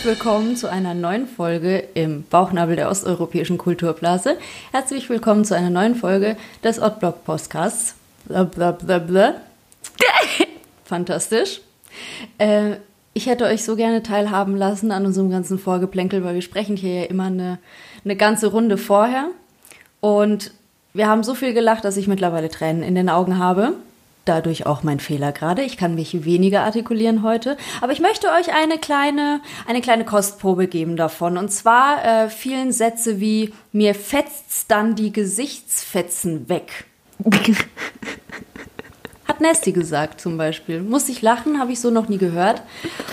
Herzlich willkommen zu einer neuen Folge im Bauchnabel der osteuropäischen Kulturblase. Herzlich willkommen zu einer neuen Folge des Oddblock Podcasts. Blablabla. Fantastisch. Äh, ich hätte euch so gerne teilhaben lassen an unserem ganzen Vorgeplänkel, weil wir sprechen hier ja immer eine, eine ganze Runde vorher. Und wir haben so viel gelacht, dass ich mittlerweile Tränen in den Augen habe. Dadurch auch mein Fehler gerade. Ich kann mich weniger artikulieren heute. Aber ich möchte euch eine kleine, eine kleine Kostprobe geben davon. Und zwar äh, vielen Sätze wie mir fetzt's dann die Gesichtsfetzen weg. Hat Nasty gesagt zum Beispiel. Muss ich lachen, habe ich so noch nie gehört.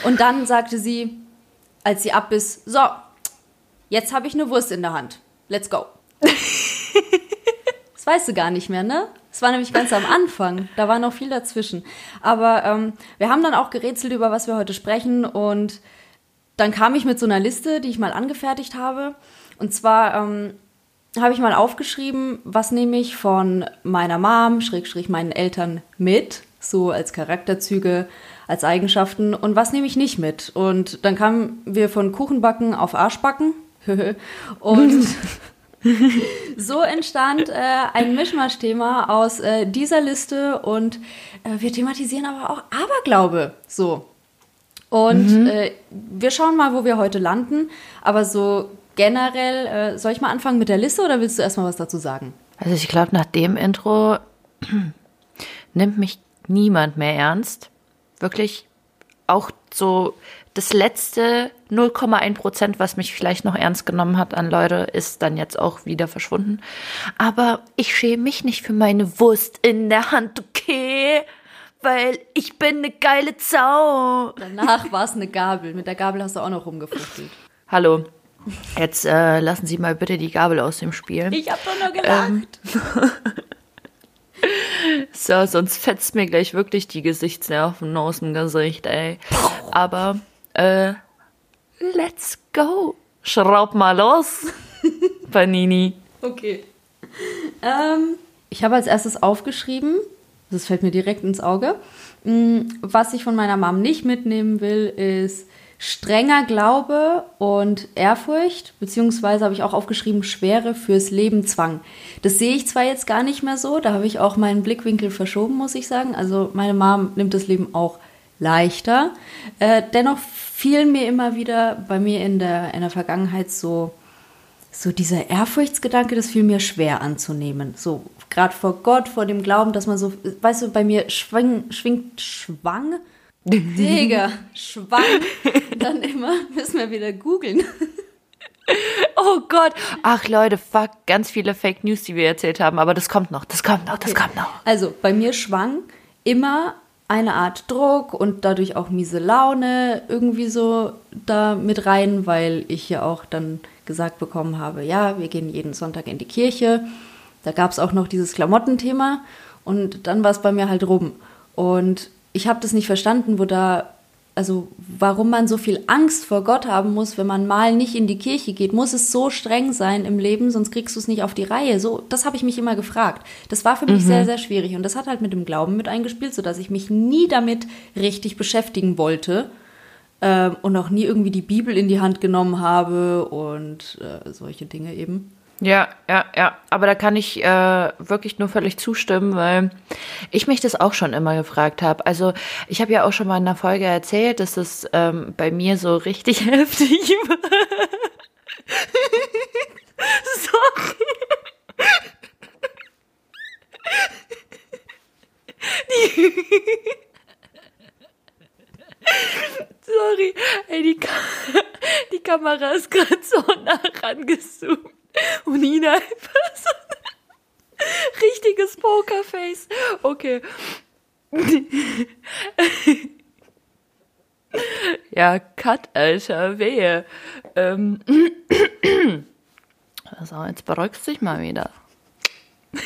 Und dann sagte sie, als sie ab ist, so, jetzt habe ich eine Wurst in der Hand. Let's go. das weißt du gar nicht mehr, ne? Das war nämlich ganz am Anfang. Da war noch viel dazwischen. Aber ähm, wir haben dann auch gerätselt, über was wir heute sprechen. Und dann kam ich mit so einer Liste, die ich mal angefertigt habe. Und zwar ähm, habe ich mal aufgeschrieben, was nehme ich von meiner Mom, Schrägstrich meinen Eltern mit, so als Charakterzüge, als Eigenschaften und was nehme ich nicht mit. Und dann kamen wir von Kuchenbacken auf Arschbacken und so entstand äh, ein Mischmasch-Thema aus äh, dieser Liste und äh, wir thematisieren aber auch Aberglaube. So. Und mhm. Äh, wir schauen mal, wo wir heute landen. Aber so generell, äh, soll ich mal anfangen mit der Liste oder willst du erstmal was dazu sagen? Also ich glaube, nach dem Intro nimmt mich niemand mehr ernst. Wirklich auch so das letzte 0,1 Prozent, was mich vielleicht noch ernst genommen hat an Leute, ist dann jetzt auch wieder verschwunden. Aber ich schäme mich nicht für meine Wurst in der Hand, okay? Weil ich bin eine geile Sau. Danach war es eine Gabel. Mit der Gabel hast du auch noch rumgefuchtelt. Hallo, Jetzt äh, lassen Sie mal bitte die Gabel aus dem Spiel. Ich hab doch nur gelacht. Ähm, so, sonst fetzt mir gleich wirklich die Gesichtsnerven aus dem Gesicht, ey. Aber, äh, let's go. Schraub mal los, Panini. Okay. Ähm, ich habe als erstes aufgeschrieben, das fällt mir direkt ins Auge, mm, was ich von meiner Mom nicht mitnehmen will, ist strenger Glaube und Ehrfurcht, beziehungsweise habe ich auch aufgeschrieben, Schwere fürs Leben Zwang. Das sehe ich zwar jetzt gar nicht mehr so, da habe ich auch meinen Blickwinkel verschoben, muss ich sagen. Also meine Mom nimmt das Leben auch leichter. Äh, dennoch fielen mir immer wieder bei mir in der, in der Vergangenheit so, so dieser Ehrfurchtsgedanke, das fiel mir schwer anzunehmen. So gerade vor Gott, vor dem Glauben, dass man so, weißt du, bei mir schwing, schwingt Schwang Digga, Schwein. Dann immer müssen wir wieder googeln. Oh Gott. Ach Leute, fuck, ganz viele Fake News, die wir erzählt haben, aber das kommt noch, das kommt noch, das kommt noch. Also, bei mir schwang immer eine Art Druck und dadurch auch miese Laune irgendwie so da mit rein, weil ich ja auch dann gesagt bekommen habe, ja, wir gehen jeden Sonntag in die Kirche. Da gab es auch noch dieses Klamottenthema und dann war es bei mir halt rum. Und ich habe das nicht verstanden, wo da, also warum man so viel Angst vor Gott haben muss, wenn man mal nicht in die Kirche geht. Muss es so streng sein im Leben, sonst kriegst du es nicht auf die Reihe. So, das habe ich mich immer gefragt. Das war für mich mhm. sehr, sehr schwierig und das hat halt mit dem Glauben mit eingespielt, sodass ich mich nie damit richtig beschäftigen wollte. Ähm, und auch nie irgendwie die Bibel in die Hand genommen habe und äh, solche Dinge eben. Ja, ja, ja. Aber da kann ich äh, wirklich nur völlig zustimmen, weil ich mich das auch schon immer gefragt habe. Also ich habe ja auch schon mal in einer Folge erzählt, dass es ähm, bei mir so richtig heftig war. Sorry. Sorry, ey, die, Ka die Kamera ist gerade so nah rangezoomt. Und Nina einfach so ein richtiges Pokerface. Okay. ja, Cut, Alter, wehe. Ähm. So, jetzt beruhigst du dich mal wieder. ich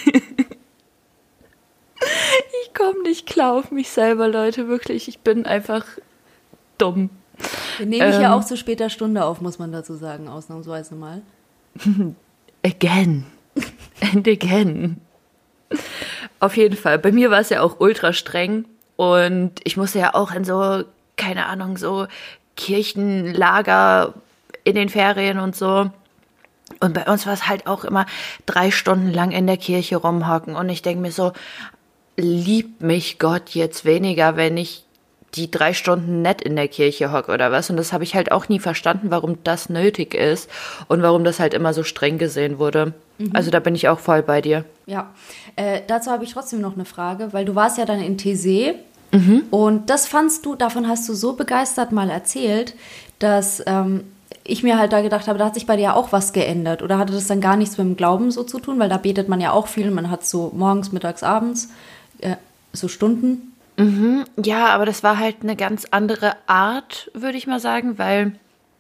komme nicht klar auf mich selber, Leute, wirklich. Ich bin einfach dumm. Wir nehmen ähm, ja auch zu später Stunde auf, muss man dazu sagen, ausnahmsweise mal. Again. And again. Auf jeden Fall. Bei mir war es ja auch ultra streng und ich musste ja auch in so, keine Ahnung, so Kirchenlager in den Ferien und so. Und bei uns war es halt auch immer drei Stunden lang in der Kirche rumhocken. Und ich denke mir so, liebt mich Gott jetzt weniger, wenn ich die drei Stunden nett in der Kirche hocke oder was. Und das habe ich halt auch nie verstanden, warum das nötig ist und warum das halt immer so streng gesehen wurde. Mhm. Also da bin ich auch voll bei dir. Ja, äh, dazu habe ich trotzdem noch eine Frage, weil du warst ja dann in Tese mhm. und das fandst du, davon hast du so begeistert mal erzählt, dass ähm, ich mir halt da gedacht habe, da hat sich bei dir ja auch was geändert. Oder hatte das dann gar nichts mit dem Glauben so zu tun? Weil da betet man ja auch viel. Man hat so morgens, mittags, abends äh, so Stunden. Mhm. Ja, aber das war halt eine ganz andere Art, würde ich mal sagen, weil,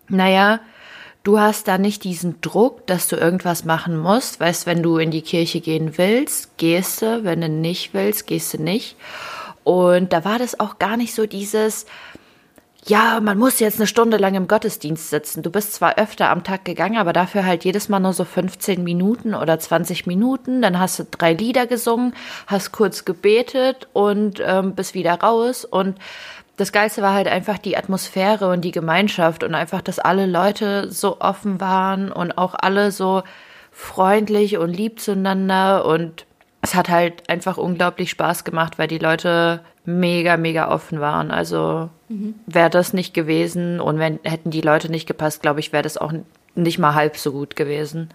naja, du hast da nicht diesen Druck, dass du irgendwas machen musst. Weißt, wenn du in die Kirche gehen willst, gehst du. Wenn du nicht willst, gehst du nicht. Und da war das auch gar nicht so dieses, ja, man muss jetzt eine Stunde lang im Gottesdienst sitzen. Du bist zwar öfter am Tag gegangen, aber dafür halt jedes Mal nur so 15 Minuten oder 20 Minuten. Dann hast du drei Lieder gesungen, hast kurz gebetet und ähm, bist wieder raus. Und das Geilste war halt einfach die Atmosphäre und die Gemeinschaft und einfach, dass alle Leute so offen waren und auch alle so freundlich und lieb zueinander und es hat halt einfach unglaublich Spaß gemacht, weil die Leute mega, mega offen waren. Also mhm. wäre das nicht gewesen und wenn hätten die Leute nicht gepasst, glaube ich, wäre das auch nicht mal halb so gut gewesen.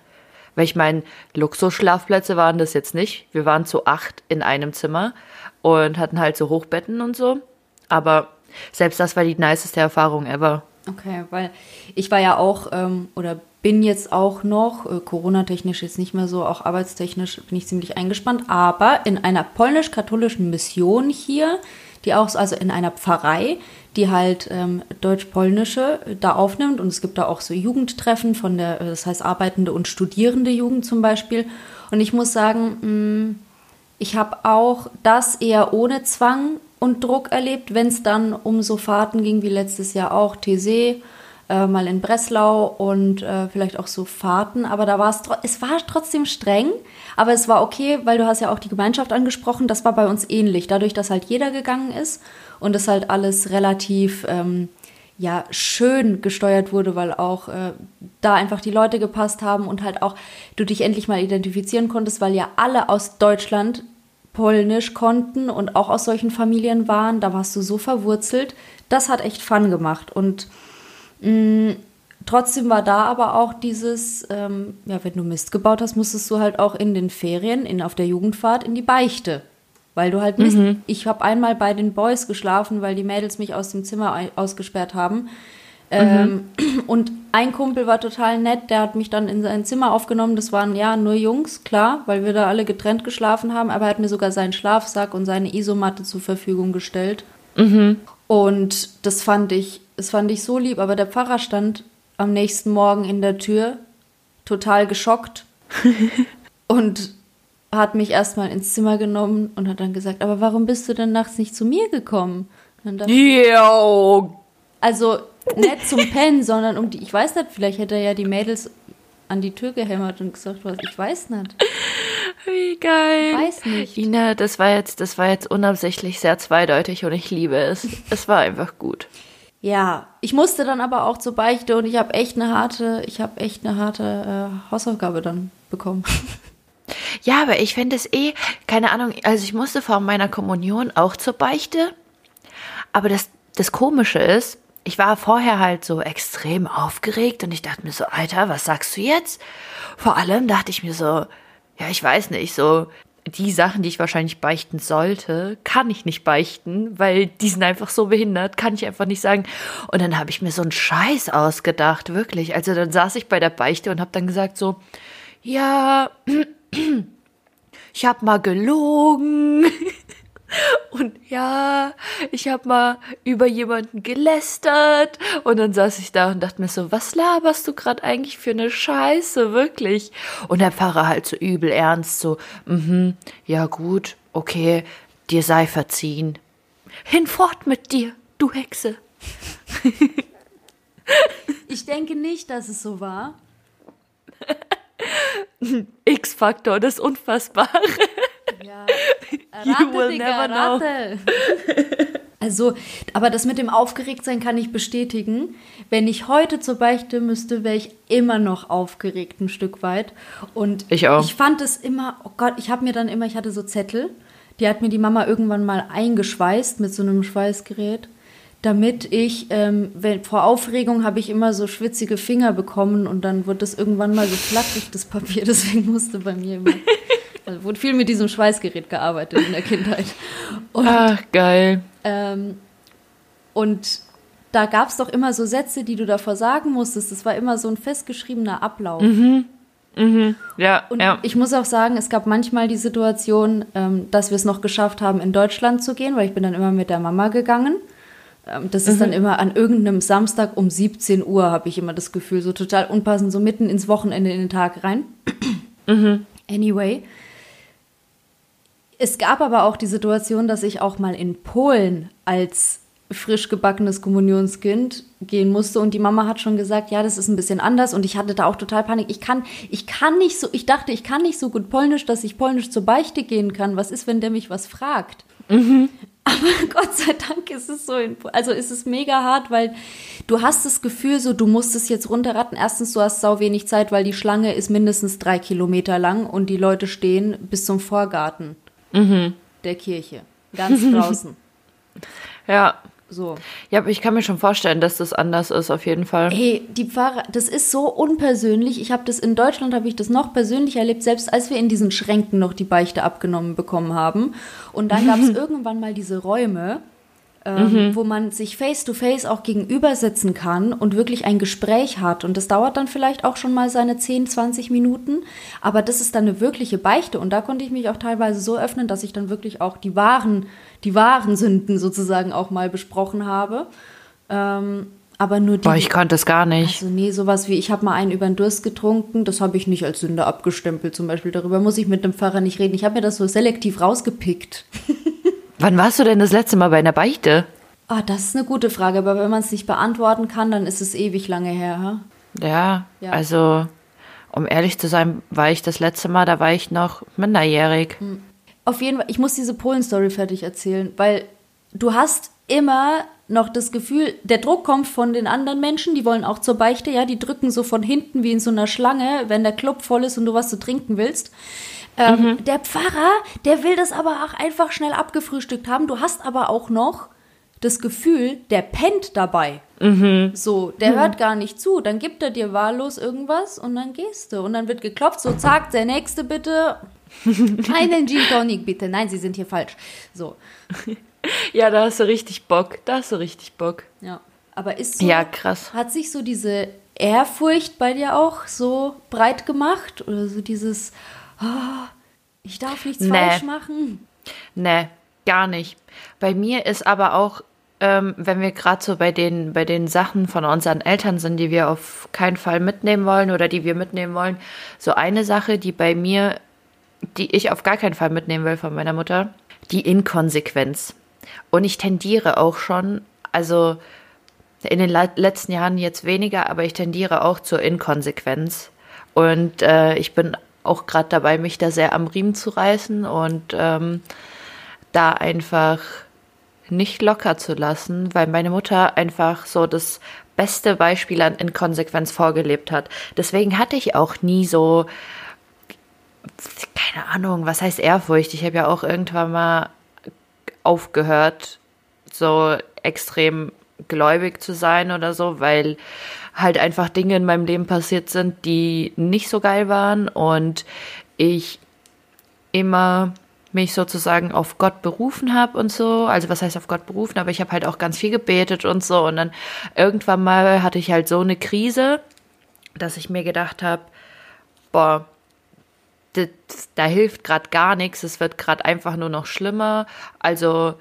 Weil ich meine, Luxusschlafplätze waren das jetzt nicht. Wir waren zu acht in einem Zimmer und hatten halt so Hochbetten und so. Aber selbst das war die niceste Erfahrung ever. Okay, weil ich war ja auch ähm, oder bin jetzt auch noch, äh, Corona-technisch jetzt nicht mehr so, auch arbeitstechnisch bin ich ziemlich eingespannt, aber in einer polnisch-katholischen Mission hier, die auch, also in einer Pfarrei, die halt ähm, deutsch-polnische äh, da aufnimmt und es gibt da auch so Jugendtreffen von der, äh, das heißt arbeitende und studierende Jugend zum Beispiel. Und ich muss sagen, mh, mm, ich habe auch das eher ohne Zwang und Druck erlebt, wenn es dann um so Fahrten ging wie letztes Jahr auch, TC äh, mal in Breslau und äh, vielleicht auch so Fahrten. Aber da war es, es war trotzdem streng, aber es war okay, weil du hast ja auch die Gemeinschaft angesprochen. Das war bei uns ähnlich, dadurch, dass halt jeder gegangen ist und es halt alles relativ ähm, ja schön gesteuert wurde, weil auch äh, da einfach die Leute gepasst haben und halt auch du dich endlich mal identifizieren konntest, weil ja alle aus Deutschland Polnisch konnten und auch aus solchen Familien waren. Da warst du so verwurzelt. Das hat echt Fun gemacht und trotzdem war da aber auch dieses, ähm, ja, wenn du Mist gebaut hast, musstest du halt auch in den Ferien, in, auf der Jugendfahrt in die Beichte. Weil du halt Mist. Mhm. Ich habe einmal bei den Boys geschlafen, weil die Mädels mich aus dem Zimmer ausgesperrt haben. Ähm, mhm. Und ein Kumpel war total nett, der hat mich dann in sein Zimmer aufgenommen. Das waren ja nur Jungs, klar, weil wir da alle getrennt geschlafen haben, aber er hat mir sogar seinen Schlafsack und seine Isomatte zur Verfügung gestellt. Mhm. Und das fand ich das fand ich so lieb, aber der Pfarrer stand am nächsten Morgen in der Tür, total geschockt und hat mich erstmal ins Zimmer genommen und hat dann gesagt, aber warum bist du denn nachts nicht zu mir gekommen? Yo. Also nicht zum Pennen, sondern um die, ich weiß nicht, vielleicht hätte er ja die Mädels an die Tür gehämmert und gesagt, was, ich weiß nicht. Wie geil. Ich weiß nicht. Ina, das war jetzt, das war jetzt unabsichtlich sehr zweideutig und ich liebe es. Es war einfach gut. Ja, ich musste dann aber auch zur Beichte und ich habe echt eine harte, ich habe echt eine harte äh, Hausaufgabe dann bekommen. Ja, aber ich finde es eh, keine Ahnung, also ich musste vor meiner Kommunion auch zur Beichte. Aber das, das Komische ist, ich war vorher halt so extrem aufgeregt und ich dachte mir so, Alter, was sagst du jetzt? Vor allem dachte ich mir so, ja, ich weiß nicht, so, die Sachen, die ich wahrscheinlich beichten sollte, kann ich nicht beichten, weil die sind einfach so behindert, kann ich einfach nicht sagen. Und dann habe ich mir so einen Scheiß ausgedacht, wirklich. Also dann saß ich bei der Beichte und habe dann gesagt so, ja, ich habe mal gelogen. Und ja, ich habe mal über jemanden gelästert und dann saß ich da und dachte mir so, was laberst du gerade eigentlich für eine Scheiße, wirklich? Und der Pfarrer halt so übel ernst, so, mhm, ja gut, okay, dir sei verziehen. Hinfort mit dir, du Hexe. ich denke nicht, dass es so war. X-Faktor, das Unfassbare. Ja. Rate, you will Digga, never rate. know. Also, aber das mit dem Aufgeregtsein kann ich bestätigen. Wenn ich heute zur Beichte müsste, wäre ich immer noch aufgeregt, ein Stück weit. Und Ich auch. ich fand es immer, oh Gott, ich habe mir dann immer, ich hatte so Zettel, die hat mir die Mama irgendwann mal eingeschweißt mit so einem Schweißgerät, damit ich, ähm, wenn, vor Aufregung habe ich immer so schwitzige Finger bekommen und dann wurde das irgendwann mal so flatterig, das Papier, deswegen musste bei mir immer, also wurde viel mit diesem Schweißgerät gearbeitet in der Kindheit. Und Ach, geil. ähm, und da gab es doch immer so Sätze, die du davor sagen musstest. Das war immer so ein festgeschriebener Ablauf. Ja, Und ja. ich muss auch sagen, es gab manchmal die Situation, ähm, dass wir es noch geschafft haben, in Deutschland zu gehen, weil ich bin dann immer mit der Mama gegangen. Ähm, das ist dann immer an irgendeinem Samstag um 17 Uhr, habe ich immer das Gefühl, so total unpassend, so mitten ins Wochenende in den Tag rein. Anyway. Es gab aber auch die Situation, dass ich auch mal in Polen als frisch gebackenes Kommunionskind gehen musste und die Mama hat schon gesagt, ja, das ist ein bisschen anders und ich hatte da auch total Panik. Ich kann, ich kann nicht so, ich dachte, ich kann nicht so gut Polnisch, dass ich Polnisch zur Beichte gehen kann. Was ist, wenn der mich was fragt? Aber Gott sei Dank ist es so, in, also ist es mega hart, weil du hast das Gefühl, so du musst es jetzt runterratten. Erstens, du hast sau wenig Zeit, weil die Schlange ist mindestens drei Kilometer lang und die Leute stehen bis zum Vorgarten der Kirche, ganz draußen. Ja. So. Ja, aber ich kann mir schon vorstellen, dass das anders ist, auf jeden Fall. Hey, die Pfarrer, das ist so unpersönlich. Ich habe das in Deutschland, habe ich das noch persönlich erlebt, selbst als wir in diesen Schränken noch die Beichte abgenommen bekommen haben. Und dann gab es irgendwann mal diese Räume, ähm, wo man sich face-to-face auch gegenübersetzen kann und wirklich ein Gespräch hat. Und das dauert dann vielleicht auch schon mal seine 10, 20 Minuten. Aber das ist dann eine wirkliche Beichte. Und da konnte ich mich auch teilweise so öffnen, dass ich dann wirklich auch die wahren, die wahren Sünden sozusagen auch mal besprochen habe. Ähm, aber nur die. Boah, ich konnte es gar nicht. Also nee, sowas wie, ich habe mal einen über den Durst getrunken, das habe ich nicht als Sünde abgestempelt zum Beispiel. Darüber muss ich mit dem Pfarrer nicht reden. Ich habe mir das so selektiv rausgepickt. Wann warst du denn das letzte Mal bei einer Beichte? Ah, das ist eine gute Frage, aber wenn man es nicht beantworten kann, dann ist es ewig lange her. Ha? Ja, Ja. also, um ehrlich zu sein, war ich das letzte Mal, da war ich noch minderjährig. Auf jeden Fall, ich muss diese Polen-Story fertig erzählen, weil du hast immer noch das Gefühl, der Druck kommt von den anderen Menschen, die wollen auch zur Beichte, ja, die drücken so von hinten wie in so einer Schlange, wenn der Club voll ist und du was zu trinken willst. Ähm, Der Pfarrer, der will das aber auch einfach schnell abgefrühstückt haben. Du hast aber auch noch das Gefühl, der pennt dabei. So, der hört gar nicht zu. Dann gibt er dir wahllos irgendwas und dann gehst du. Und dann wird geklopft, so zack, der nächste bitte. Einen Gin Tonic bitte. Nein, Sie sind hier falsch. So, Ja, da hast du richtig Bock, da hast du richtig Bock. ja. Aber ist so, Ja, krass. hat sich so diese Ehrfurcht bei dir auch so breit gemacht? Oder so dieses, ah, ich darf nichts Nee. falsch machen? Nee, gar nicht. Bei mir ist aber auch, ähm, wenn wir gerade so bei den, bei den Sachen von unseren Eltern sind, die wir auf keinen Fall mitnehmen wollen oder die wir mitnehmen wollen, so eine Sache, die bei mir, die ich auf gar keinen Fall mitnehmen will von meiner Mutter, die Inkonsequenz. Und ich tendiere auch schon, also in den le- letzten Jahren jetzt weniger, aber ich tendiere auch zur Inkonsequenz. Und äh, ich bin auch gerade dabei, mich da sehr am Riemen zu reißen und ähm, da einfach nicht locker zu lassen, weil meine Mutter einfach so das beste Beispiel an Inkonsequenz vorgelebt hat. Deswegen hatte ich auch nie so, keine Ahnung, was heißt Ehrfurcht? Ich habe ja auch irgendwann mal aufgehört, so extrem gläubig zu sein oder so, weil halt einfach Dinge in meinem Leben passiert sind, die nicht so geil waren und ich immer mich sozusagen auf Gott berufen habe und so. Also was heißt auf Gott berufen, aber ich habe halt auch ganz viel gebetet und so. Und dann irgendwann mal hatte ich halt so eine Krise, dass ich mir gedacht habe, boah, das, da hilft gerade gar nichts, es wird gerade einfach nur noch schlimmer. Also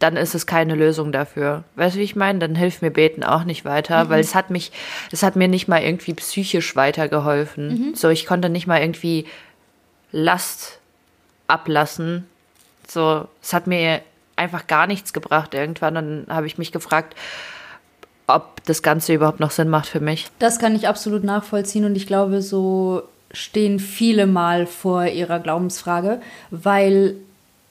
dann ist es keine Lösung dafür. Weißt du, wie ich meine? Dann hilft mir Beten auch nicht weiter, weil es hat mich, es hat mir nicht mal irgendwie psychisch weitergeholfen. So, ich konnte nicht mal irgendwie Last ablassen. So, es hat mir einfach gar nichts gebracht irgendwann. Dann habe ich mich gefragt, ob das Ganze überhaupt noch Sinn macht für mich. Das kann ich absolut nachvollziehen und ich glaube, so stehen viele mal vor ihrer Glaubensfrage, weil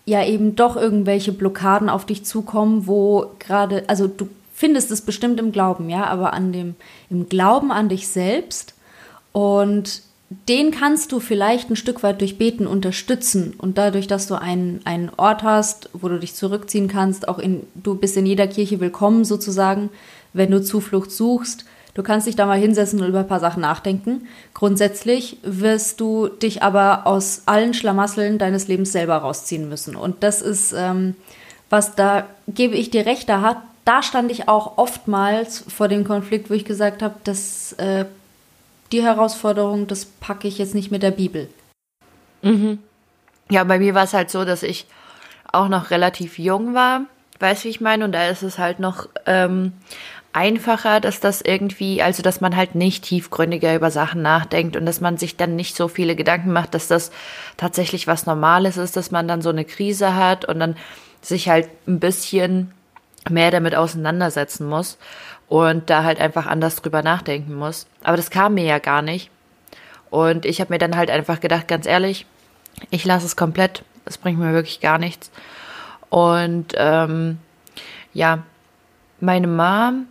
ja eben doch irgendwelche Blockaden auf dich zukommen, wo gerade, also du findest es bestimmt im Glauben, ja, aber an dem, im Glauben an dich selbst und den kannst du vielleicht ein Stück weit durch Beten unterstützen und dadurch, dass du einen, einen Ort hast, wo du dich zurückziehen kannst, auch in, du bist in jeder Kirche willkommen sozusagen, wenn du Zuflucht suchst. Du kannst dich da mal hinsetzen und über ein paar Sachen nachdenken. Grundsätzlich wirst du dich aber aus allen Schlamasseln deines Lebens selber rausziehen müssen. Und das ist, ähm, was da gebe ich dir recht, da, hat, da stand ich auch oftmals vor dem Konflikt, wo ich gesagt habe, das äh, die Herausforderung, das packe ich jetzt nicht mit der Bibel. Mhm. Ja, bei mir war es halt so, dass ich auch noch relativ jung war, weißt du, wie ich meine? Und da ist es halt noch ähm, einfacher, dass das irgendwie, also dass man halt nicht tiefgründiger über Sachen nachdenkt und dass man sich dann nicht so viele Gedanken macht, dass das tatsächlich was Normales ist, dass man dann so eine Krise hat und dann sich halt ein bisschen mehr damit auseinandersetzen muss und da halt einfach anders drüber nachdenken muss. Aber das kam mir ja gar nicht. Und ich habe mir dann halt einfach gedacht, ganz ehrlich, ich lasse es komplett. Es bringt mir wirklich gar nichts. Und ähm, ja, meine Mom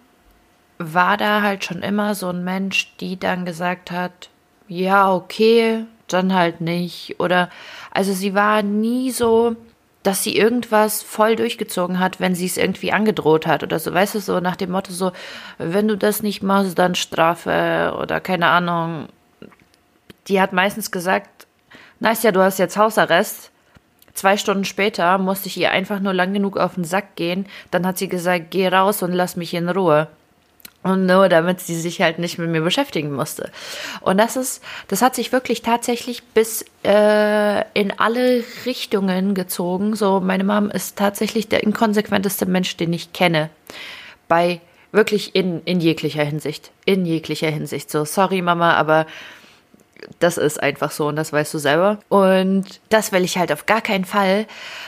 war da halt schon immer so ein Mensch, die dann gesagt hat, ja, okay, dann halt nicht. Oder also sie war nie so, dass sie irgendwas voll durchgezogen hat, wenn sie es irgendwie angedroht hat oder so, weißt du, so nach dem Motto so, wenn du das nicht machst, dann Strafe oder keine Ahnung. Die hat meistens gesagt, Nastja, du hast jetzt Hausarrest. Zwei Stunden später musste ich ihr einfach nur lang genug auf den Sack gehen. Dann hat sie gesagt, geh raus und lass mich in Ruhe. Und nur damit sie sich halt nicht mit mir beschäftigen musste. Und das ist, das hat sich wirklich tatsächlich bis äh, in alle Richtungen gezogen. So, meine Mom ist tatsächlich der inkonsequenteste Mensch, den ich kenne. Bei wirklich in, in jeglicher Hinsicht. In jeglicher Hinsicht. So, sorry, Mama, aber das ist einfach so und das weißt du selber. Und das will ich halt auf gar keinen Fall,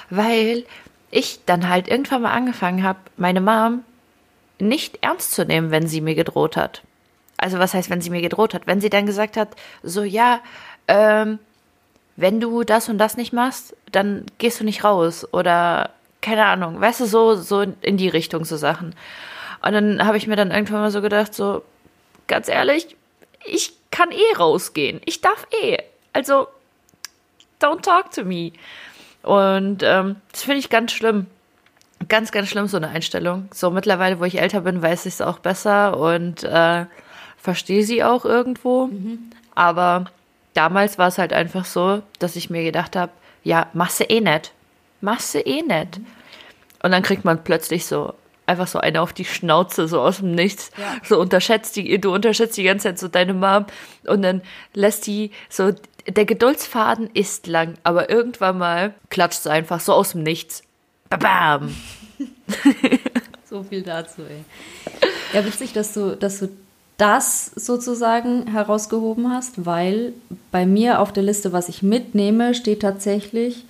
weil ich dann halt irgendwann mal angefangen habe, meine Mom nicht ernst zu nehmen, wenn sie mir gedroht hat. Also was heißt, wenn sie mir gedroht hat? Wenn sie dann gesagt hat, so ja, ähm, wenn du das und das nicht machst, dann gehst du nicht raus oder keine Ahnung, weißt du, so, so in die Richtung so Sachen. Und dann habe ich mir dann irgendwann mal so gedacht, so, ganz ehrlich, ich kann eh rausgehen. Ich darf eh. Also, don't talk to me. Und ähm, das finde ich ganz schlimm. Ganz, ganz schlimm, so eine Einstellung. So mittlerweile, wo ich älter bin, weiß ich es auch besser und äh, verstehe sie auch irgendwo. Mhm. Aber damals war es halt einfach so, dass ich mir gedacht habe, ja, machst du eh nicht. Machst du eh nicht. Mhm. Und dann kriegt man plötzlich so einfach so eine auf die Schnauze, so aus dem Nichts. Ja. So unterschätzt die, du unterschätzt die ganze Zeit so deine Mom und dann lässt die so, der Geduldsfaden ist lang, aber irgendwann mal klatscht es einfach so aus dem Nichts. Bam! So viel dazu, ey. Ja, witzig, dass du, dass du das sozusagen herausgehoben hast, weil bei mir auf der Liste, was ich mitnehme, steht tatsächlich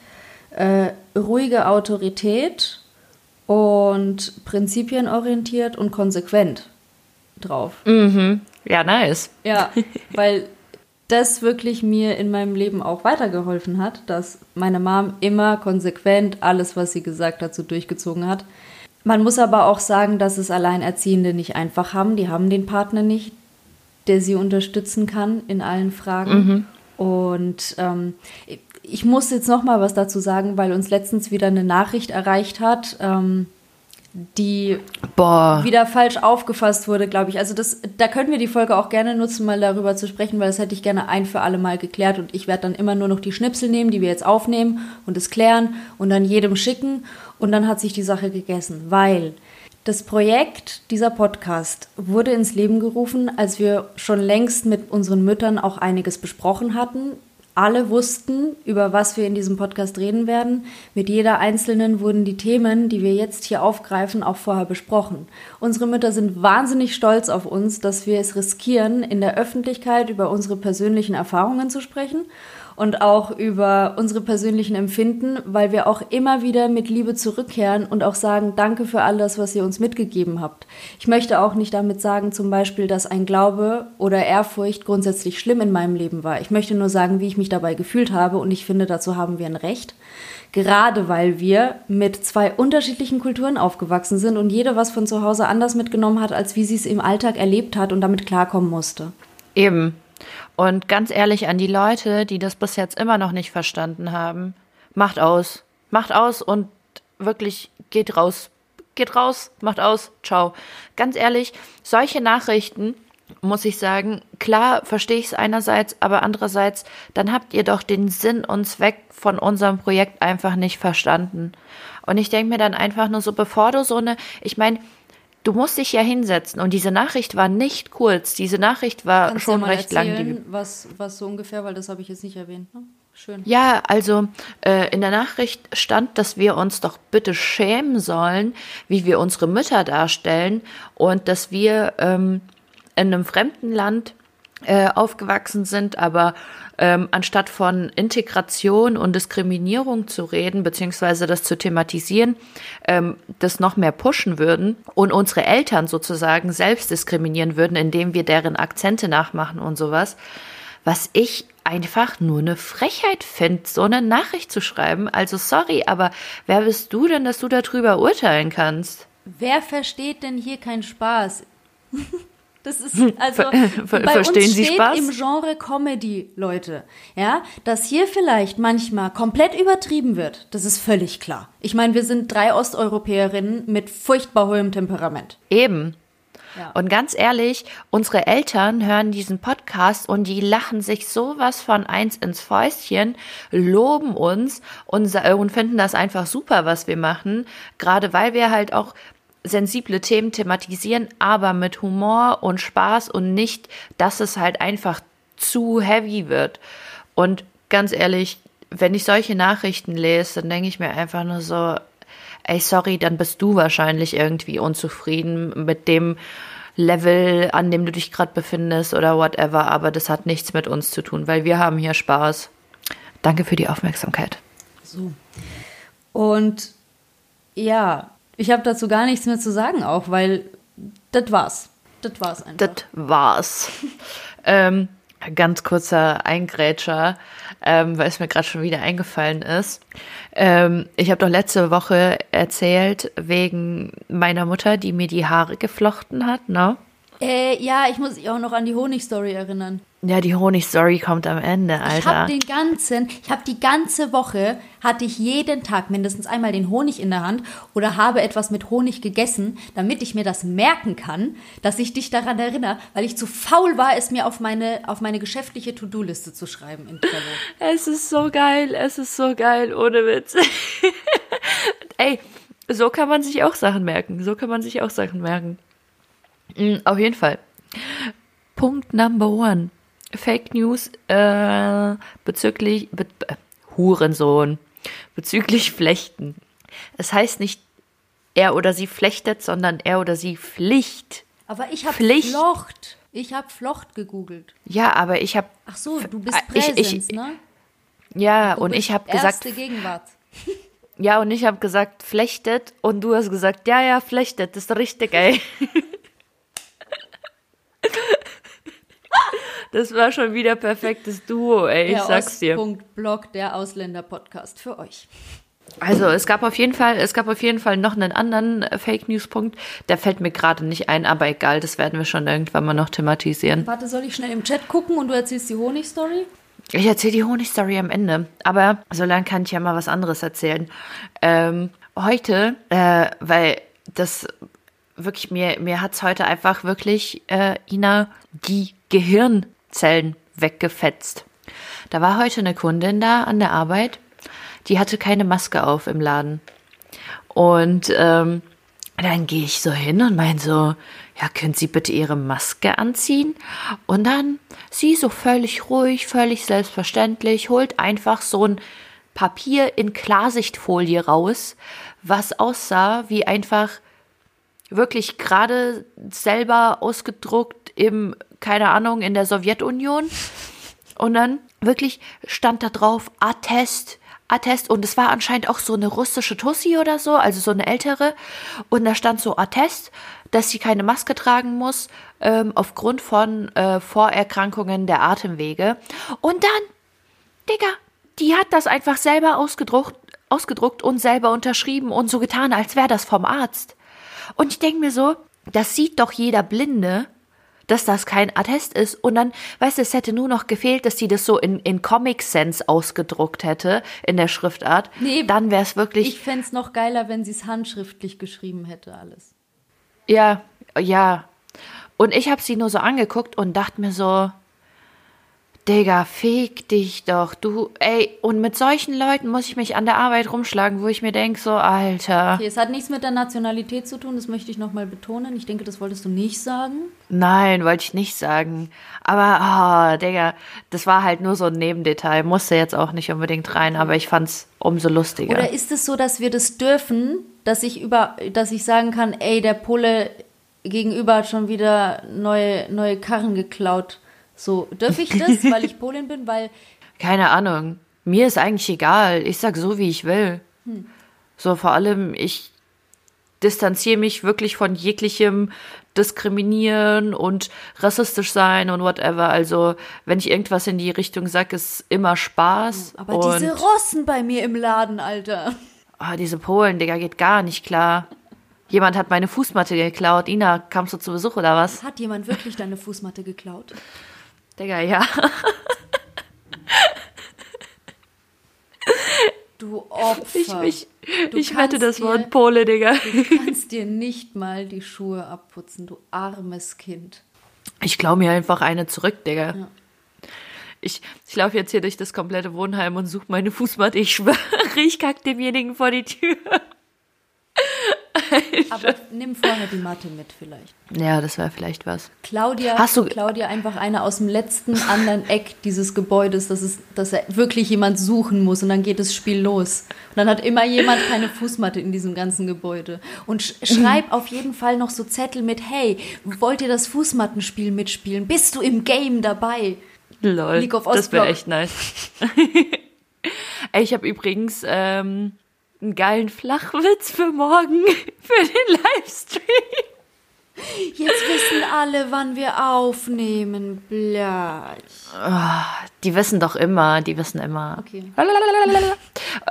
äh, ruhige Autorität und prinzipienorientiert und konsequent drauf. Mhm. Ja, nice. Ja, weil das wirklich mir in meinem Leben auch weitergeholfen hat, dass meine Mom immer konsequent alles, was sie gesagt hat, so durchgezogen hat. Man muss aber auch sagen, dass es Alleinerziehende nicht einfach haben. Die haben den Partner nicht, der sie unterstützen kann in allen Fragen. Mhm. Und ähm, ich muss jetzt noch mal was dazu sagen, weil uns letztens wieder eine Nachricht erreicht hat. Ähm, die Boah. wieder falsch aufgefasst wurde, glaube ich. Also das, da können wir die Folge auch gerne nutzen, mal darüber zu sprechen, weil das hätte ich gerne ein für alle Mal geklärt und ich werde dann immer nur noch die Schnipsel nehmen, die wir jetzt aufnehmen und es klären und dann jedem schicken und dann hat sich die Sache gegessen, weil das Projekt dieser Podcast wurde ins Leben gerufen, als wir schon längst mit unseren Müttern auch einiges besprochen hatten alle wussten, über was wir in diesem Podcast reden werden. Mit jeder einzelnen wurden die Themen, die wir jetzt hier aufgreifen, auch vorher besprochen. Unsere Mütter sind wahnsinnig stolz auf uns, dass wir es riskieren, in der Öffentlichkeit über unsere persönlichen Erfahrungen zu sprechen und auch über unsere persönlichen Empfinden, weil wir auch immer wieder mit Liebe zurückkehren und auch sagen, danke für alles, was ihr uns mitgegeben habt. Ich möchte auch nicht damit sagen, zum Beispiel, dass ein Glaube oder Ehrfurcht grundsätzlich schlimm in meinem Leben war. Ich möchte nur sagen, wie ich mich dabei gefühlt habe und ich finde, dazu haben wir ein Recht gerade weil wir mit zwei unterschiedlichen Kulturen aufgewachsen sind und jede was von zu Hause anders mitgenommen hat, als wie sie es im Alltag erlebt hat und damit klarkommen musste. Eben. Und ganz ehrlich an die Leute, die das bis jetzt immer noch nicht verstanden haben, macht aus. Macht aus und wirklich geht raus. Geht raus, macht aus, ciao. Ganz ehrlich, solche Nachrichten, muss ich sagen, klar verstehe ich es einerseits, aber andererseits, dann habt ihr doch den Sinn und Zweck von unserem Projekt einfach nicht verstanden. Und ich denke mir dann einfach nur so, bevor du so eine, ich meine, du musst dich ja hinsetzen und diese Nachricht war nicht kurz, diese Nachricht war Kannst schon recht lang. Was, was so ungefähr, weil das habe ich jetzt nicht erwähnt. Ne? Schön. Ja, also äh, in der Nachricht stand, dass wir uns doch bitte schämen sollen, wie wir unsere Mütter darstellen und dass wir ähm, in einem fremden Land äh, aufgewachsen sind, aber ähm, anstatt von Integration und Diskriminierung zu reden, beziehungsweise das zu thematisieren, ähm, das noch mehr pushen würden und unsere Eltern sozusagen selbst diskriminieren würden, indem wir deren Akzente nachmachen und sowas, was ich einfach nur eine Frechheit finde, so eine Nachricht zu schreiben. Also sorry, aber wer bist du denn, dass du darüber urteilen kannst? Wer versteht denn hier keinen Spaß? Das ist also Ver bei Verstehen uns steht Sie Spaß? im Genre Comedy, Leute. Ja, dass hier vielleicht manchmal komplett übertrieben wird, das ist völlig klar. Ich meine, wir sind drei Osteuropäerinnen mit furchtbar hohem Temperament. Eben. Ja. Und ganz ehrlich, unsere Eltern hören diesen Podcast und die lachen sich sowas von eins ins Fäustchen, loben uns und, und finden das einfach super, was wir machen. Gerade weil wir halt auch sensible Themen thematisieren, aber mit Humor und Spaß und nicht, dass es halt einfach zu heavy wird. Und ganz ehrlich, wenn ich solche Nachrichten lese, dann denke ich mir einfach nur so, ey, sorry, dann bist du wahrscheinlich irgendwie unzufrieden mit dem Level, an dem du dich gerade befindest oder whatever, aber das hat nichts mit uns zu tun, weil wir haben hier Spaß. Danke für die Aufmerksamkeit. So. Und ja, ich habe dazu gar nichts mehr zu sagen, auch, weil das war's. Das war's einfach. Das war's. ähm, ganz kurzer Eingrätscher, ähm, weil es mir gerade schon wieder eingefallen ist. Ähm, ich habe doch letzte Woche erzählt wegen meiner Mutter, die mir die Haare geflochten hat, ne? Äh, ja, ich muss mich auch noch an die Honigstory erinnern. Ja, die Honig-Story kommt am Ende, Alter. Ich habe den ganzen, ich habe die ganze Woche, hatte ich jeden Tag mindestens einmal den Honig in der Hand oder habe etwas mit Honig gegessen, damit ich mir das merken kann, dass ich dich daran erinnere, weil ich zu faul war, es mir auf meine, auf meine geschäftliche To-Do-Liste zu schreiben in Trello. Es ist so geil, es ist so geil, ohne Witz. Ey, so kann man sich auch Sachen merken, so kann man sich auch Sachen merken. Mhm, auf jeden Fall. Punkt Number One. Fake News äh, bezüglich be, äh, Hurensohn bezüglich Flechten. Es heißt nicht er oder sie flechtet, sondern er oder sie Pflicht. Aber ich habe Flocht. Ich habe Flocht gegoogelt. Ja, aber ich habe. Ach so, du bist Präsens, ich, ich, ne? Ja, du und ich habe gesagt. Gegenwart. Ja, und ich habe gesagt flechtet und du hast gesagt, ja, ja, flechtet, das ist richtig, ey. Das war schon wieder perfektes Duo, ey, ich der sag's dir. Blog, der Ausländer-Podcast für euch. Also es gab auf jeden Fall, es gab auf jeden Fall noch einen anderen Fake News Punkt. Der fällt mir gerade nicht ein, aber egal, das werden wir schon irgendwann mal noch thematisieren. Warte, soll ich schnell im Chat gucken und du erzählst die Honig-Story? Ich erzähle die Honig-Story am Ende, aber so lange kann ich ja mal was anderes erzählen. Ähm, heute, äh, weil das wirklich mir mir hat's heute einfach wirklich äh, Ina die Gehirn Zellen weggefetzt. Da war heute eine Kundin da an der Arbeit, die hatte keine Maske auf im Laden. Und ähm, dann gehe ich so hin und meine so, ja, können Sie bitte Ihre Maske anziehen? Und dann sie so völlig ruhig, völlig selbstverständlich, holt einfach so ein Papier in Klarsichtfolie raus, was aussah wie einfach wirklich gerade selber ausgedruckt im keine Ahnung, in der Sowjetunion. Und dann wirklich stand da drauf Attest, Attest und es war anscheinend auch so eine russische Tussi oder so, also so eine ältere und da stand so Attest, dass sie keine Maske tragen muss ähm, aufgrund von äh, Vorerkrankungen der Atemwege und dann, Digga, die hat das einfach selber ausgedruckt, ausgedruckt und selber unterschrieben und so getan, als wäre das vom Arzt. Und ich denke mir so, das sieht doch jeder Blinde, dass das kein Attest ist. Und dann, weißt du, es hätte nur noch gefehlt, dass sie das so in, in Comic Sense ausgedruckt hätte, in der Schriftart. Nee, dann wäre es wirklich. Ich fände es noch geiler, wenn sie es handschriftlich geschrieben hätte, alles. Ja, ja. Und ich habe sie nur so angeguckt und dachte mir so, Digga, feg dich doch, du, ey, und mit solchen Leuten muss ich mich an der Arbeit rumschlagen, wo ich mir denke, so, Alter. Okay, es hat nichts mit der Nationalität zu tun, das möchte ich nochmal betonen. Ich denke, das wolltest du nicht sagen. Nein, wollte ich nicht sagen. Aber, oh, Digga, das war halt nur so ein Nebendetail, musste jetzt auch nicht unbedingt rein, aber ich fand's umso lustiger. Oder ist es so, dass wir das dürfen, dass ich über, dass ich sagen kann, ey, der Pole gegenüber hat schon wieder neue, neue Karren geklaut? So, dürfe ich das, weil ich Polin bin? Weil. Keine Ahnung. Mir ist eigentlich egal. Ich sag so, wie ich will. Hm. So, vor allem, ich distanziere mich wirklich von jeglichem Diskriminieren und rassistisch sein und whatever. Also, wenn ich irgendwas in die Richtung sage, ist immer Spaß. Hm, aber diese Rossen bei mir im Laden, Alter. Oh, diese Polen, Digga, geht gar nicht klar. Jemand hat meine Fußmatte geklaut. Ina, kamst du zu Besuch oder was? Hat jemand wirklich deine Fußmatte geklaut? Digga, ja. Du Opfer. Ich, ich, ich wette das dir, Wort Pole, Digga. Du kannst dir nicht mal die Schuhe abputzen, du armes Kind. Ich klaue mir einfach eine zurück, Digga. Ja. Ich, ich laufe jetzt hier durch das komplette Wohnheim und suche meine Fußmatte. Ich schwöre, ich kack demjenigen vor die Tür. Aber nimm vorher die Matte mit vielleicht. Ja, das wäre vielleicht was. Claudia, Hast du Claudia einfach eine aus dem letzten anderen Eck dieses Gebäudes, dass, es, dass er wirklich jemand suchen muss und dann geht das Spiel los. Und dann hat immer jemand keine Fußmatte in diesem ganzen Gebäude. Und sch schreib auf jeden Fall noch so Zettel mit, hey, wollt ihr das Fußmattenspiel mitspielen? Bist du im Game dabei? Lol, League of das wäre echt nice. Ey, ich habe übrigens ähm, einen geilen Flachwitz für morgen, für den Livestream. Jetzt wissen alle, wann wir aufnehmen. Blöd. Oh, die wissen doch immer, die wissen immer. Okay.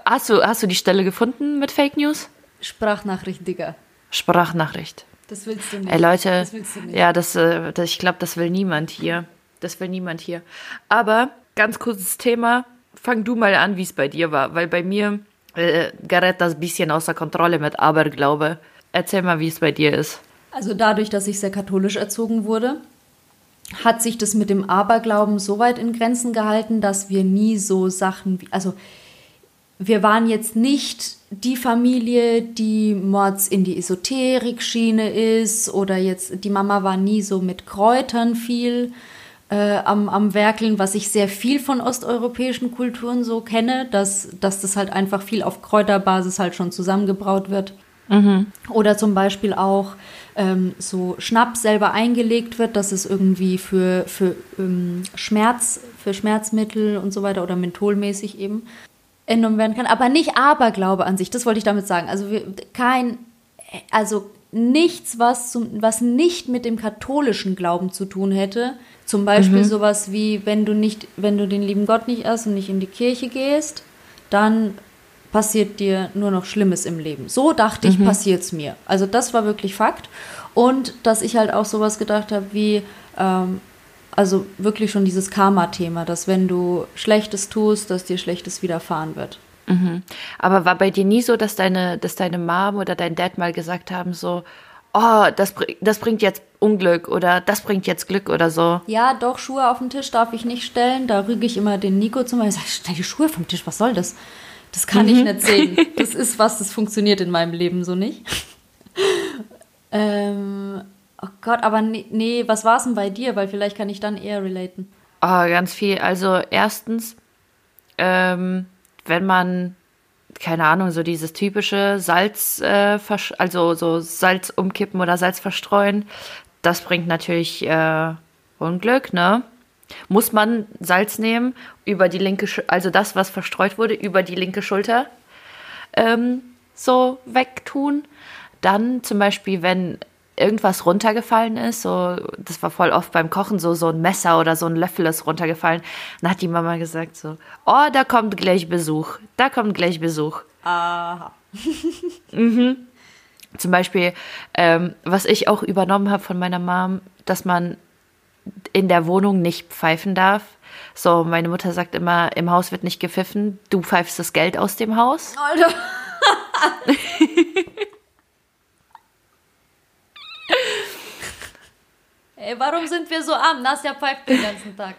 Hast du, hast du die Stelle gefunden mit Fake News? Sprachnachricht, Digga. Sprachnachricht. Das willst du nicht. Ey, Leute, das willst du nicht. ja, das, äh, das ich glaube, das will niemand hier. Das will niemand hier. Aber ganz kurzes Thema. Fang du mal an, wie es bei dir war, weil bei mir äh, gerät das ein bisschen außer Kontrolle mit Aberglaube. Erzähl mal, wie es bei dir ist. Also dadurch, dass ich sehr katholisch erzogen wurde, hat sich das mit dem Aberglauben so weit in Grenzen gehalten, dass wir nie so Sachen wie, also wir waren jetzt nicht die Familie, die Mords in die Esoterik-Schiene ist oder jetzt die Mama war nie so mit Kräutern viel äh, am, am Werkeln, was ich sehr viel von osteuropäischen Kulturen so kenne, dass, dass das halt einfach viel auf Kräuterbasis halt schon zusammengebraut wird. Mhm. Oder zum Beispiel auch ähm, so Schnaps selber eingelegt wird, dass es irgendwie für, für ähm, Schmerz, für Schmerzmittel und so weiter oder mentholmäßig eben entnommen werden kann. Aber nicht Aberglaube an sich, das wollte ich damit sagen. Also wir, kein, also nichts, was, zum, was nicht mit dem katholischen Glauben zu tun hätte, zum Beispiel mhm. sowas wie, wenn du nicht, wenn du den lieben Gott nicht erst und nicht in die Kirche gehst, dann passiert dir nur noch Schlimmes im Leben. So dachte ich, mhm. passiert es mir. Also das war wirklich Fakt. Und dass ich halt auch sowas gedacht habe wie, ähm, also wirklich schon dieses Karma-Thema, dass wenn du Schlechtes tust, dass dir Schlechtes widerfahren wird. Mhm. Aber war bei dir nie so, dass deine, dass deine Mom oder dein Dad mal gesagt haben, so, oh, das, das bringt jetzt Unglück oder das bringt jetzt Glück oder so. Ja, doch, Schuhe auf den Tisch darf ich nicht stellen. Da rüge ich immer den Nico zum Beispiel. Ich sage, stell die Schuhe vom Tisch, was soll das? Das kann mhm. ich nicht sehen. Das ist was, das funktioniert in meinem Leben so nicht. ähm, oh Gott, aber nee, nee was war es denn bei dir? Weil vielleicht kann ich dann eher relaten. Oh, ganz viel. Also erstens, ähm, wenn man keine Ahnung, so dieses typische Salz, äh, also so Salz umkippen oder Salz verstreuen, das bringt natürlich äh, Unglück, ne? muss man Salz nehmen, über die linke, Sch- also das, was verstreut wurde, über die linke Schulter ähm, so wegtun. Dann zum Beispiel, wenn irgendwas runtergefallen ist, so, das war voll oft beim Kochen, so, so ein Messer oder so ein Löffel ist runtergefallen, dann hat die Mama gesagt so, oh, da kommt gleich Besuch, da kommt gleich Besuch. Aha. Zum Beispiel, ähm, was ich auch übernommen habe von meiner Mom, dass man in der Wohnung nicht pfeifen darf. So, meine Mutter sagt immer, im Haus wird nicht gepfiffen, du pfeifst das Geld aus dem Haus. Alter. Ey, warum sind wir so arm? Nasja pfeift den ganzen Tag.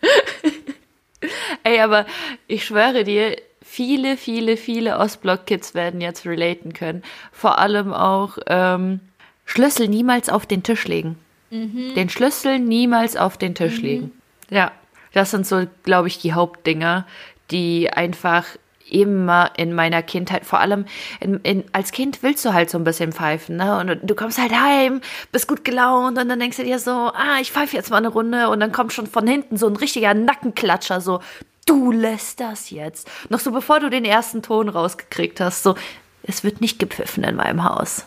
Ey, aber ich schwöre dir, viele, viele, viele Ostblock-Kids werden jetzt relaten können. Vor allem auch ähm, Schlüssel niemals auf den Tisch legen. Den Schlüssel niemals auf den Tisch legen. Ja, das sind so, glaube ich, die Hauptdinger, die einfach immer in meiner Kindheit, vor allem in, in, als Kind willst du halt so ein bisschen pfeifen, ne? Und du kommst halt heim, bist gut gelaunt und dann denkst du dir so, ah, ich pfeife jetzt mal eine Runde und dann kommt schon von hinten so ein richtiger Nackenklatscher, so, du lässt das jetzt. Noch so bevor du den ersten Ton rausgekriegt hast, so, es wird nicht gepfiffen in meinem Haus.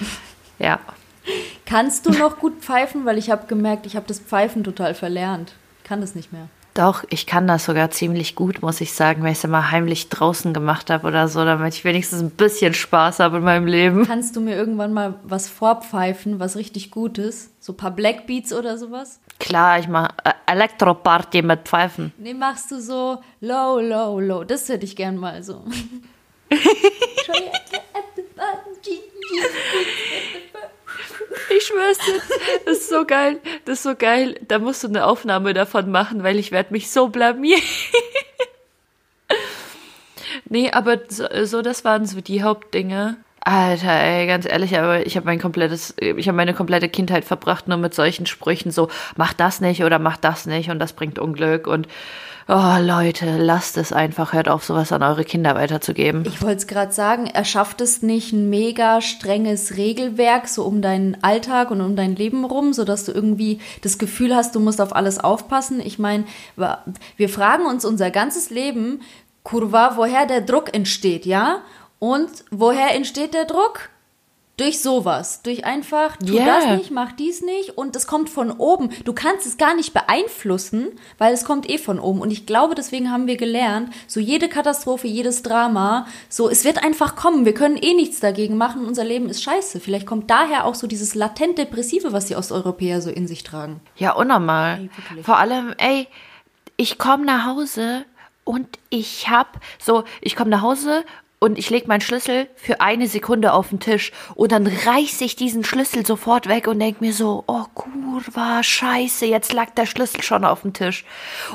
Ja. Kannst du noch gut pfeifen? Weil ich habe gemerkt, ich habe das Pfeifen total verlernt. Ich kann das nicht mehr. Doch, ich kann das sogar ziemlich gut, muss ich sagen, weil ich es immer heimlich draußen gemacht habe oder so, damit ich wenigstens ein bisschen Spaß habe in meinem Leben. Kannst du mir irgendwann mal was vorpfeifen, was richtig gut ist? So ein paar Blackbeats oder sowas? Klar, ich mache äh, Elektroparty mit Pfeifen. Nee, machst du so low, low, low. Das hätte ich gern mal so. Ich schwör's dir, das ist so geil, das ist so geil. Da musst du eine Aufnahme davon machen, weil ich werde mich so blamieren. Nee, aber so, so, das waren so die Hauptdinge. Alter, ey, ganz ehrlich, aber ich habe mein komplettes, ich habe meine komplette Kindheit verbracht nur mit solchen Sprüchen, so mach das nicht oder mach das nicht und das bringt Unglück und oh Leute, lasst es einfach, hört auf, sowas an eure Kinder weiterzugeben. Ich wollte es gerade sagen, erschafft es nicht ein mega strenges Regelwerk so um deinen Alltag und um dein Leben rum, sodass du irgendwie das Gefühl hast, du musst auf alles aufpassen? Ich meine, wir fragen uns unser ganzes Leben, Kurva, woher der Druck entsteht, ja? Und woher entsteht der Druck? Durch sowas. Durch einfach, tu Yeah. das nicht, mach dies nicht. Und es kommt von oben. Du kannst es gar nicht beeinflussen, weil es kommt eh von oben. Und ich glaube, deswegen haben wir gelernt, so jede Katastrophe, jedes Drama, so, es wird einfach kommen. Wir können eh nichts dagegen machen. Unser Leben ist scheiße. Vielleicht kommt daher auch so dieses latent Depressive, was die Osteuropäer so in sich tragen. Ja, unnormal. Ey. Vor allem, ey, ich komme nach Hause und ich hab so, ich komme nach Hause und ich leg meinen Schlüssel für eine Sekunde auf den Tisch und dann reiß ich diesen Schlüssel sofort weg und denk mir so, oh kurva, scheiße, jetzt lag der Schlüssel schon auf dem Tisch.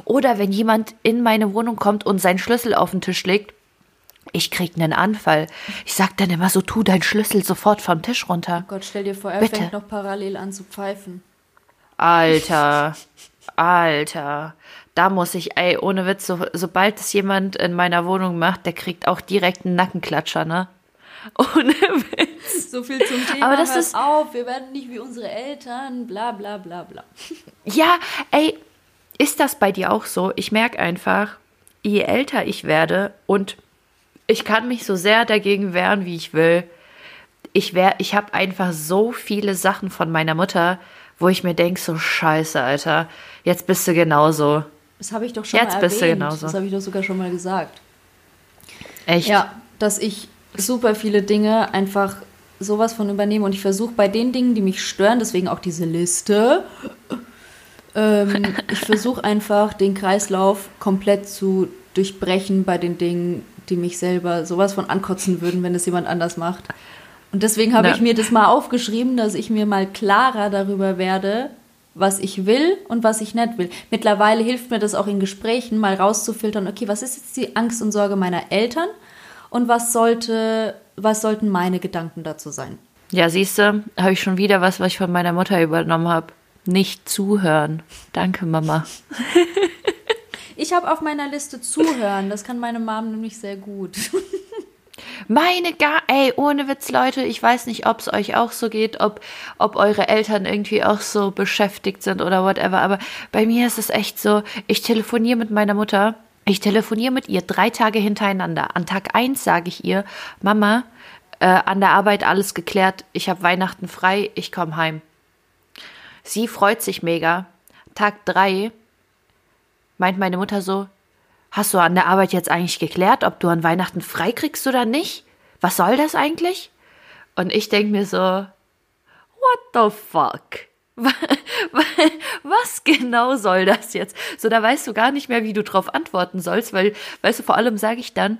Oder wenn jemand in meine Wohnung kommt und seinen Schlüssel auf den Tisch legt, ich krieg einen Anfall. Ich sag dann immer so, tu deinen Schlüssel sofort vom Tisch runter. Gott, stell dir vor, er Bitte. fängt noch parallel an zu pfeifen. Alter, Alter, da muss ich, ey, ohne Witz, so, sobald es jemand in meiner Wohnung macht, der kriegt auch direkt einen Nackenklatscher, ne? Ohne Witz. So viel zum Thema. Aber das ist- auf, wir werden nicht wie unsere Eltern, bla bla bla bla. Ja, ey, ist das bei dir auch so? Ich merke einfach, je älter ich werde und ich kann mich so sehr dagegen wehren, wie ich will. Ich, wär, ich habe einfach so viele Sachen von meiner Mutter, wo ich mir denke, so scheiße, Alter, jetzt bist du genauso. Das habe ich doch schon Jetzt mal bist du erwähnt. genauso. Das habe ich doch sogar schon mal gesagt. Echt? Ja, dass ich super viele Dinge einfach sowas von übernehme und ich versuche bei den Dingen, die mich stören, deswegen auch diese Liste, ähm, ich versuche einfach den Kreislauf komplett zu durchbrechen bei den Dingen, die mich selber sowas von ankotzen würden, wenn es jemand anders macht. Und deswegen habe ich mir das mal aufgeschrieben, dass ich mir mal klarer darüber werde, was ich will und was ich nicht will. Mittlerweile hilft mir das auch in Gesprächen, mal rauszufiltern, okay, was ist jetzt die Angst und Sorge meiner Eltern und was sollte, was sollten meine Gedanken dazu sein? Ja, siehst du, habe ich schon wieder was, was ich von meiner Mutter übernommen habe. Nicht zuhören. Danke, Mama. Ich habe auf meiner Liste zuhören, das kann meine Mom nämlich sehr gut. Meine gar, ey, ohne Witz, Leute, ich weiß nicht, ob es euch auch so geht, ob, ob eure Eltern irgendwie auch so beschäftigt sind oder whatever, aber bei mir ist es echt so, ich telefoniere mit meiner Mutter, ich telefoniere mit ihr drei Tage hintereinander. An Tag eins sage ich ihr, Mama, äh, an der Arbeit alles geklärt, ich habe Weihnachten frei, ich komme heim. Sie freut sich mega. Tag drei meint meine Mutter so, Hast du an der Arbeit jetzt eigentlich geklärt, ob du an Weihnachten frei kriegst oder nicht? Was soll das eigentlich? Und ich denke mir so, what the fuck? Was genau soll das jetzt? So, da weißt du gar nicht mehr, wie du drauf antworten sollst, weil, weißt du, vor allem sage ich dann,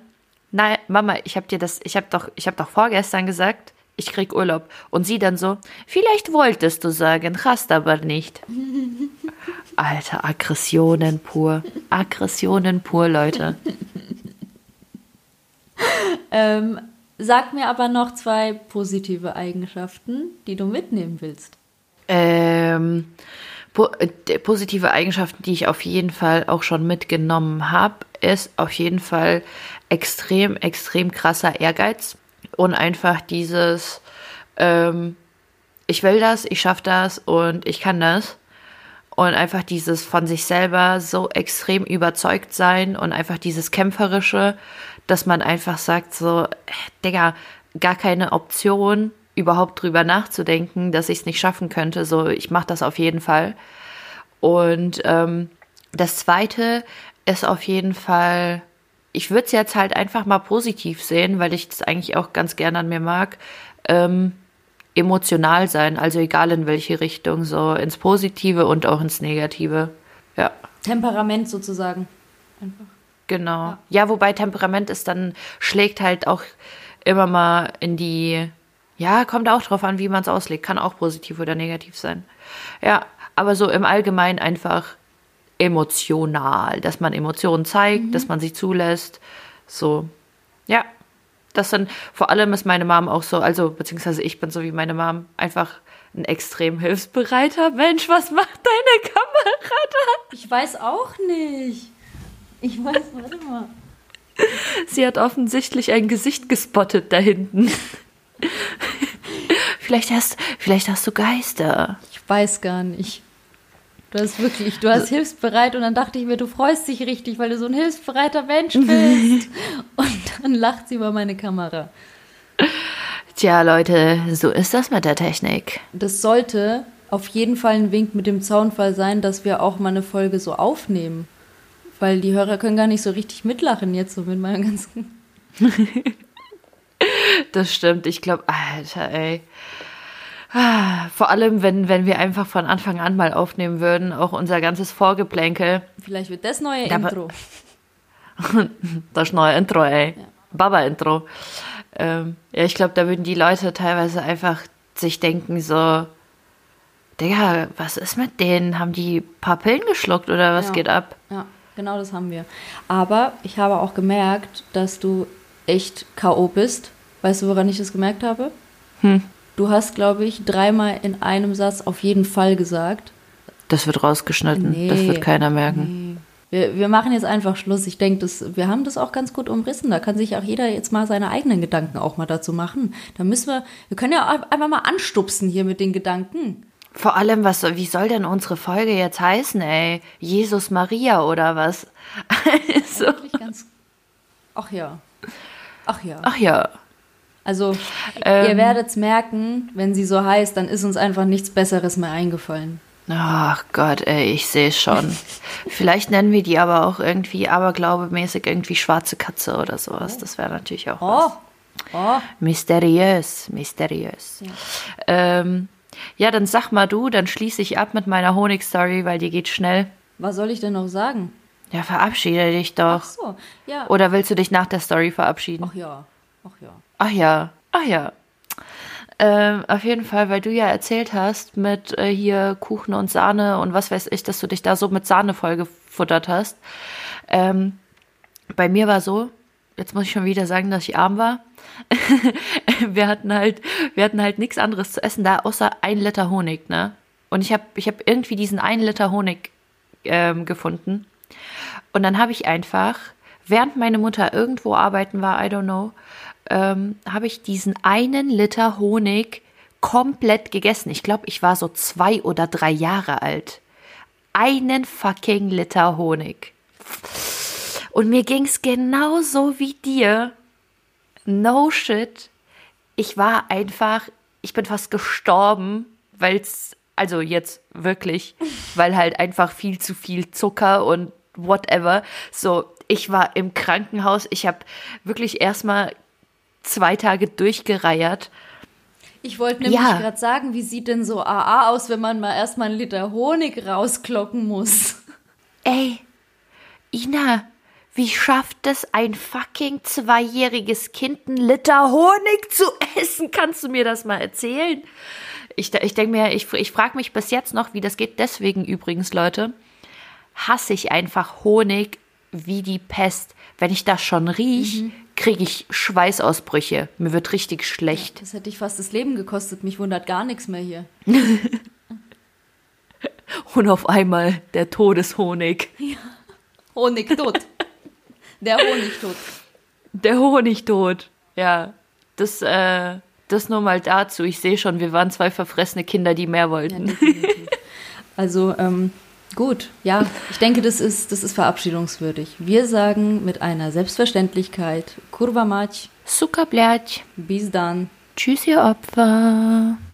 nein, Mama, ich habe dir das, ich habe doch, ich habe doch vorgestern gesagt, ich krieg Urlaub. Und sie dann so, vielleicht wolltest du sagen, hast aber nicht. Alter, Aggressionen pur. Aggressionen pur, Leute. ähm, sag mir aber noch zwei positive Eigenschaften, die du mitnehmen willst. Ähm, po äh, positive Eigenschaften, die ich auf jeden Fall auch schon mitgenommen habe, ist auf jeden Fall extrem, extrem krasser Ehrgeiz und einfach dieses, ähm, ich will das, ich schaffe das und ich kann das und einfach dieses von sich selber so extrem überzeugt sein und einfach dieses kämpferische, dass man einfach sagt so, Digga, gar keine Option, überhaupt drüber nachzudenken, dass ich es nicht schaffen könnte. So, ich mache das auf jeden Fall. Und ähm, das Zweite ist auf jeden Fall, ich würde es jetzt halt einfach mal positiv sehen, weil ich das eigentlich auch ganz gerne an mir mag. Ähm, emotional sein, also egal in welche Richtung, so ins Positive und auch ins Negative. Ja. Temperament sozusagen. Einfach. Genau. Ja. ja, wobei Temperament ist dann, schlägt halt auch immer mal in die, ja, kommt auch drauf an, wie man es auslegt. Kann auch positiv oder negativ sein. Ja, aber so im Allgemeinen einfach emotional, dass man Emotionen zeigt, mhm. dass man sie zulässt. So, ja, das dann, vor allem ist meine Mom auch so, also beziehungsweise ich bin so wie meine Mom, einfach ein extrem hilfsbereiter Mensch. Was macht deine Kamera da? Ich weiß auch nicht. Ich weiß, warte mal. Sie hat offensichtlich ein Gesicht gespottet da hinten. vielleicht hast, vielleicht hast du Geister. Ich weiß gar nicht. Du hast wirklich, du hast hilfsbereit und dann dachte ich mir, du freust dich richtig, weil du so ein hilfsbereiter Mensch bist. und dann lacht sie über meine Kamera. Tja, Leute, so ist das mit der Technik. Das sollte auf jeden Fall ein Wink mit dem Zaunfall sein, dass wir auch mal eine Folge so aufnehmen. Weil die Hörer können gar nicht so richtig mitlachen jetzt so mit meinem ganzen. das stimmt, ich glaube, Alter, ey. Vor allem, wenn, wenn wir einfach von Anfang an mal aufnehmen würden, auch unser ganzes Vorgeplänkel. Vielleicht wird das neue da Intro. das neue Intro, ey. Ja. Baba-Intro. Ähm, ja, ich glaube, da würden die Leute teilweise einfach sich denken, so, Digga, was ist mit denen? Haben die paar Pillen geschluckt oder was ja. geht ab? Ja, genau das haben wir. Aber ich habe auch gemerkt, dass du echt K.O. bist. Weißt du, woran ich das gemerkt habe? Hm. Du hast, glaube ich, dreimal in einem Satz auf jeden Fall gesagt. Das wird rausgeschnitten. Nee, das wird keiner merken. Nee. Wir, wir machen jetzt einfach Schluss. Ich denke, wir haben das auch ganz gut umrissen. Da kann sich auch jeder jetzt mal seine eigenen Gedanken auch mal dazu machen. Da müssen wir, wir können ja einfach mal anstupsen hier mit den Gedanken. Vor allem, was, wie soll denn unsere Folge jetzt heißen, ey? Jesus Maria oder was? also. Ganz, ach ja. Ach ja. Ach ja. Also ähm, ihr werdet es merken, wenn sie so heißt, dann ist uns einfach nichts Besseres mehr eingefallen. Ach Gott, ey, ich sehe es schon. Vielleicht nennen wir die aber auch irgendwie aberglaubemäßig irgendwie schwarze Katze oder sowas. Das wäre natürlich auch oh. was. Oh. Mysteriös, mysteriös. Ja. Ähm, ja, dann sag mal du, dann schließe ich ab mit meiner Honigstory, weil die geht schnell. Was soll ich denn noch sagen? Ja, verabschiede dich doch. Ach so, ja. Oder willst du dich nach der Story verabschieden? Ach ja, ach ja. Ach ja, ach ja. Ähm, auf jeden Fall, weil du ja erzählt hast mit äh, hier Kuchen und Sahne und was weiß ich, dass du dich da so mit Sahne vollgefuttert hast. Ähm, bei mir war so, jetzt muss ich schon wieder sagen, dass ich arm war. wir hatten halt, wir hatten halt nichts anderes zu essen da, außer ein Liter Honig, ne? Und ich habe ich hab irgendwie diesen einen Liter Honig ähm, gefunden. Und dann habe ich einfach während meine Mutter irgendwo arbeiten war, I don't know, ähm, habe ich diesen einen Liter Honig komplett gegessen. Ich glaube, ich war so zwei oder drei Jahre alt. Einen fucking Liter Honig. Und mir ging es genauso wie dir. No shit. Ich war einfach, ich bin fast gestorben, weil es, also jetzt wirklich, weil halt einfach viel zu viel Zucker und whatever. So, ich war im Krankenhaus. Ich habe wirklich erstmal zwei Tage durchgereiert. Ich wollte nämlich Ja. gerade sagen, wie sieht denn so AA aus, wenn man mal erstmal einen Liter Honig rausklocken muss? Ey, Ina, wie schafft es ein fucking zweijähriges Kind, einen Liter Honig zu essen? Kannst du mir das mal erzählen? Ich, ich denke mir, ich, ich frage mich bis jetzt noch, wie das geht. Deswegen übrigens, Leute, hasse ich einfach Honig wie die Pest. Wenn ich das schon riech, kriege ich Schweißausbrüche. Mir wird richtig schlecht. Das hätte ich fast das Leben gekostet. Mich wundert gar nichts mehr hier. Und auf einmal der Todeshonig. Honigtod. Der Honigtod. Der Honigtod. Ja, das, äh, das nur mal dazu. Ich sehe schon, wir waren zwei verfressene Kinder, die mehr Ja, wollten. definitiv. Also, ähm, gut. Ja, ich denke, das ist, das ist verabschiedungswürdig. Wir sagen mit einer Selbstverständlichkeit, Kurva mać, Suka, blядь. bis dann. Tschüss, ihr Opfer.